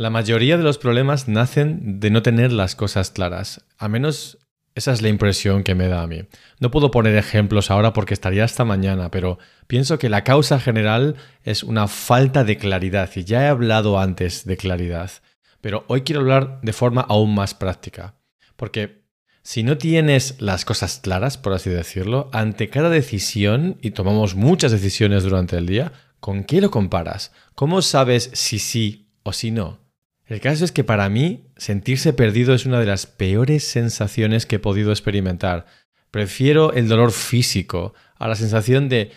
La mayoría de los problemas nacen de no tener las cosas claras. A menos esa es la impresión que me da a mí. No puedo poner ejemplos ahora porque estaría hasta mañana, pero pienso que la causa general es una falta de claridad y ya he hablado antes de claridad. Pero hoy quiero hablar de forma aún más práctica. Porque si no tienes las cosas claras, por así decirlo, ante cada decisión, y tomamos muchas decisiones durante el día, ¿con qué lo comparas? ¿Cómo sabes si sí o si no? El caso es que para mí sentirse perdido es una de las peores sensaciones que he podido experimentar. Prefiero el dolor físico a la sensación de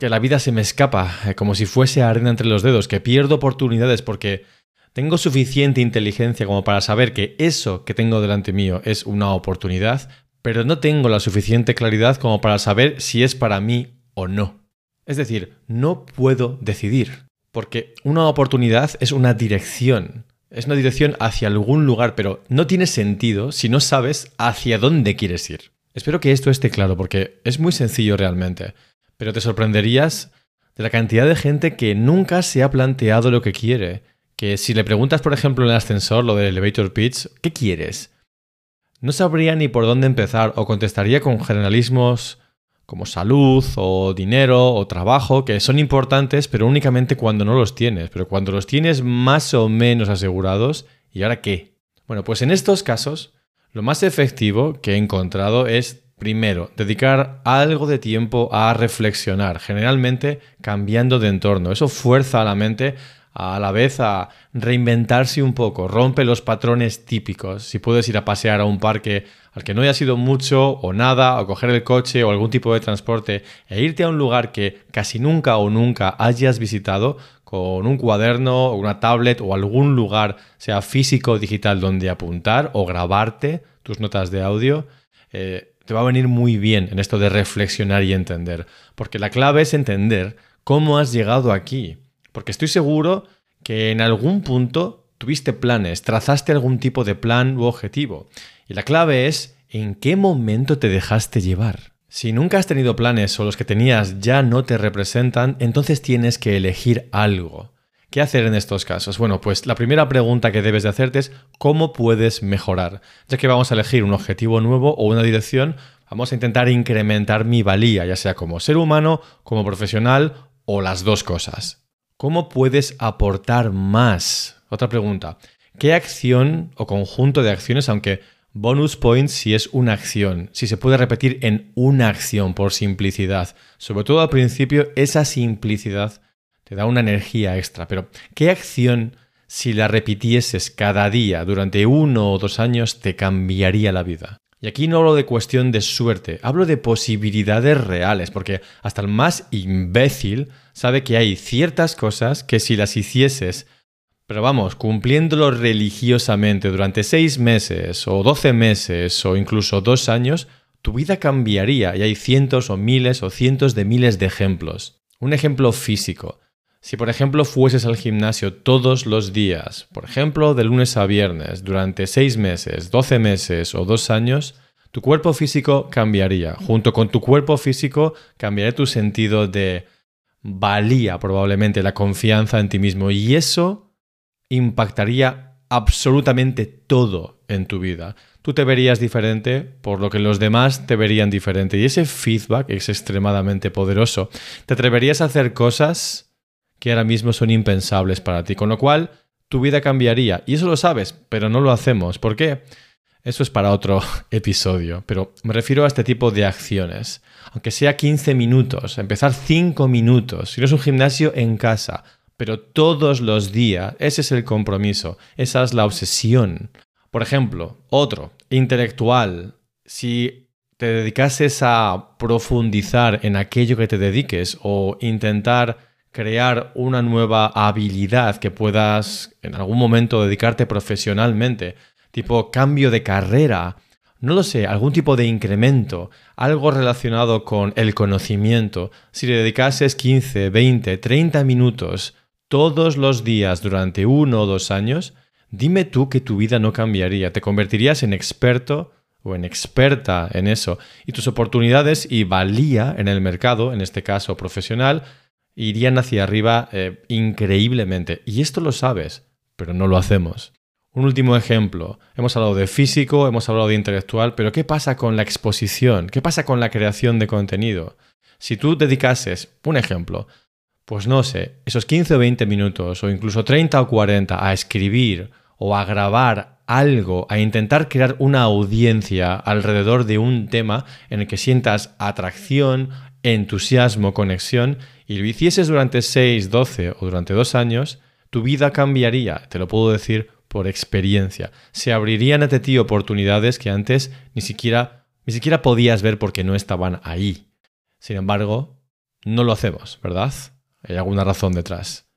que la vida se me escapa, eh, como si fuese arena entre los dedos, que pierdo oportunidades porque tengo suficiente inteligencia como para saber que eso que tengo delante mío es una oportunidad, pero no tengo la suficiente claridad como para saber si es para mí o no. Es decir, no puedo decidir. Porque una oportunidad es una dirección. Es una dirección hacia algún lugar, pero no tiene sentido si no sabes hacia dónde quieres ir. Espero que esto esté claro porque es muy sencillo realmente, pero te sorprenderías de la cantidad de gente que nunca se ha planteado lo que quiere. Que si le preguntas, por ejemplo, en el ascensor, lo del elevator pitch, ¿qué quieres? No sabría ni por dónde empezar o contestaría con generalismos como salud o dinero o trabajo, que son importantes, pero únicamente cuando no los tienes, pero cuando los tienes más o menos asegurados, ¿y ahora qué? Bueno, pues en estos casos, lo más efectivo que he encontrado es, primero, dedicar algo de tiempo a reflexionar, generalmente cambiando de entorno. Eso fuerza a la mente a la vez a reinventarse un poco, rompe los patrones típicos. Si puedes ir a pasear a un parque al que no haya sido mucho o nada, o coger el coche o algún tipo de transporte e irte a un lugar que casi nunca o nunca hayas visitado con un cuaderno o una tablet o algún lugar, sea físico o digital, donde apuntar o grabarte tus notas de audio, eh, te va a venir muy bien en esto de reflexionar y entender. Porque la clave es entender cómo has llegado aquí. Porque estoy seguro que en algún punto tuviste planes, trazaste algún tipo de plan u objetivo. Y la clave es en qué momento te dejaste llevar. Si nunca has tenido planes o los que tenías ya no te representan, entonces tienes que elegir algo. ¿Qué hacer en estos casos? Bueno, pues la primera pregunta que debes de hacerte es ¿cómo puedes mejorar? Ya que vamos a elegir un objetivo nuevo o una dirección, vamos a intentar incrementar mi valía, ya sea como ser humano, como profesional o las dos cosas. ¿Cómo puedes aportar más? Otra pregunta. ¿Qué acción o conjunto de acciones, aunque Bonus points si es una acción, si se puede repetir en una acción por simplicidad. Sobre todo al principio, esa simplicidad te da una energía extra. Pero, ¿qué acción, si la repitieses cada día durante uno o dos años, te cambiaría la vida? Y aquí no hablo de cuestión de suerte, hablo de posibilidades reales, porque hasta el más imbécil sabe que hay ciertas cosas que si las hicieses pero vamos, cumpliéndolo religiosamente durante seis meses o doce meses o incluso dos años, tu vida cambiaría y hay cientos o miles o cientos de miles de ejemplos. Un ejemplo físico. Si por ejemplo fueses al gimnasio todos los días, por ejemplo de lunes a viernes, durante seis meses, doce meses o dos años, tu cuerpo físico cambiaría. Junto con tu cuerpo físico cambiaría tu sentido de valía probablemente, la confianza en ti mismo. Y eso impactaría absolutamente todo en tu vida. Tú te verías diferente por lo que los demás te verían diferente. Y ese feedback es extremadamente poderoso. Te atreverías a hacer cosas que ahora mismo son impensables para ti. Con lo cual, tu vida cambiaría. Y eso lo sabes, pero no lo hacemos. ¿Por qué? Eso es para otro episodio, pero me refiero a este tipo de acciones. Aunque sea 15 minutos, empezar 5 minutos, si no es un gimnasio en casa, pero todos los días. Ese es el compromiso, esa es la obsesión. Por ejemplo, otro, intelectual. Si te dedicases a profundizar en aquello que te dediques o intentar crear una nueva habilidad que puedas en algún momento dedicarte profesionalmente, tipo cambio de carrera, no lo sé, algún tipo de incremento, algo relacionado con el conocimiento, si le dedicases 15, 20, 30 minutos todos los días durante uno o dos años, dime tú que tu vida no cambiaría, te convertirías en experto o en experta en eso y tus oportunidades y valía en el mercado, en este caso profesional, irían hacia arriba eh, increíblemente. Y esto lo sabes, pero no lo hacemos. Un último ejemplo. Hemos hablado de físico, hemos hablado de intelectual, pero ¿qué pasa con la exposición? ¿Qué pasa con la creación de contenido? Si tú dedicases, un ejemplo, pues no sé, esos 15 o 20 minutos o incluso 30 o 40 a escribir o a grabar algo, a intentar crear una audiencia alrededor de un tema en el que sientas atracción, entusiasmo, conexión, y lo hicieses durante 6, 12 o durante dos años, tu vida cambiaría, te lo puedo decir por experiencia. Se abrirían ante ti oportunidades que antes ni siquiera, ni siquiera podías ver porque no estaban ahí. Sin embargo, no lo hacemos, ¿verdad? Hay alguna razón detrás.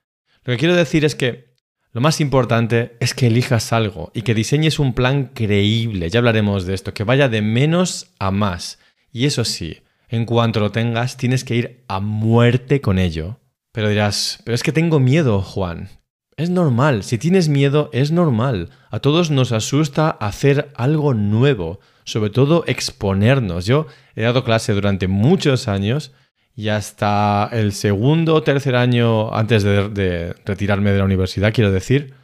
Lo que quiero decir es que lo más importante es que elijas algo y que diseñes un plan creíble, ya hablaremos de esto, que vaya de menos a más. Y eso sí, en cuanto lo tengas, tienes que ir a muerte con ello. Pero dirás, pero es que tengo miedo, Juan. Es normal, si tienes miedo es normal. A todos nos asusta hacer algo nuevo, sobre todo exponernos. Yo he dado clase durante muchos años y hasta el segundo o tercer año antes de, retirarme de la universidad, quiero decir,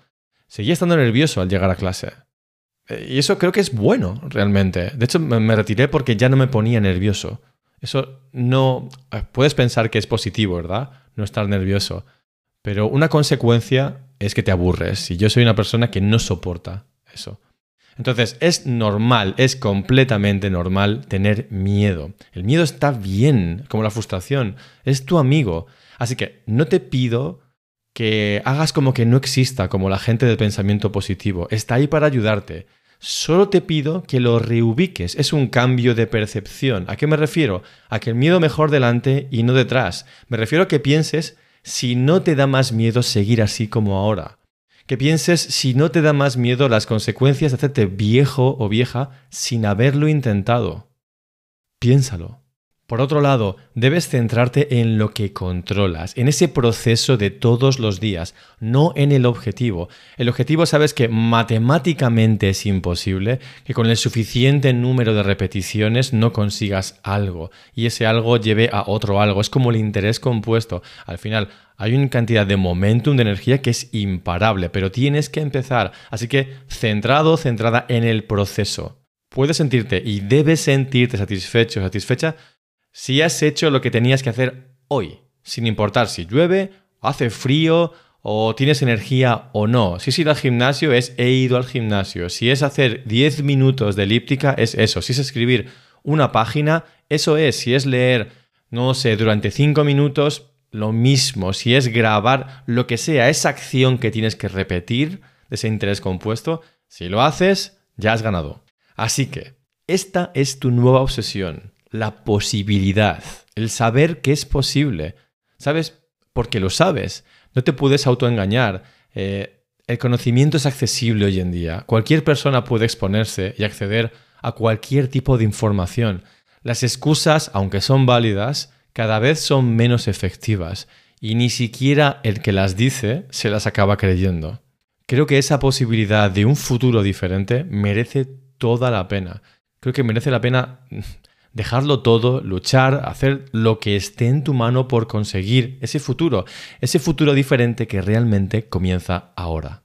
seguía estando nervioso al llegar a clase. Y eso creo que es bueno, realmente. De hecho, me retiré porque ya no me ponía nervioso. Eso no... Eh, puedes pensar que es positivo, ¿verdad? No estar nervioso. Pero una consecuencia es que te aburres y yo soy una persona que no soporta eso. Entonces, es normal, es completamente normal tener miedo. El miedo está bien, como la frustración, es tu amigo. Así que no te pido que hagas como que no exista, como la gente del pensamiento positivo. Está ahí para ayudarte. Solo te pido que lo reubiques. Es un cambio de percepción. ¿A qué me refiero? A que el miedo mejor delante y no detrás. Me refiero a que pienses si no te da más miedo seguir así como ahora. Que pienses si no te da más miedo las consecuencias de hacerte viejo o vieja sin haberlo intentado. Piénsalo. Por otro lado, debes centrarte en lo que controlas, en ese proceso de todos los días, no en el objetivo. El objetivo sabes que matemáticamente es imposible, que con el suficiente número de repeticiones no consigas algo y ese algo lleve a otro algo. Es como el interés compuesto. Al final, hay una cantidad de momentum, de energía que es imparable, pero tienes que empezar. Así que centrado, centrada en el proceso. Puedes sentirte y debes sentirte satisfecho, satisfecha si has hecho lo que tenías que hacer hoy, sin importar si llueve, hace frío o tienes energía o no. Si es ir al gimnasio, es he ido al gimnasio. Si es hacer 10 minutos de elíptica, es eso. Si es escribir una página, eso es. Si es leer, no sé, durante 5 minutos, lo mismo. Si es grabar, lo que sea, esa acción que tienes que repetir de ese interés compuesto, si lo haces, ya has ganado. Así que, esta es tu nueva obsesión la posibilidad, el saber que es posible. ¿Sabes? Porque lo sabes. No te puedes autoengañar. Eh, el conocimiento es accesible hoy en día. Cualquier persona puede exponerse y acceder a cualquier tipo de información. Las excusas, aunque son válidas, cada vez son menos efectivas y ni siquiera el que las dice se las acaba creyendo. Creo que esa posibilidad de un futuro diferente merece toda la pena. Creo que merece la pena dejarlo todo, luchar, hacer lo que esté en tu mano por conseguir ese futuro, ese futuro diferente que realmente comienza ahora.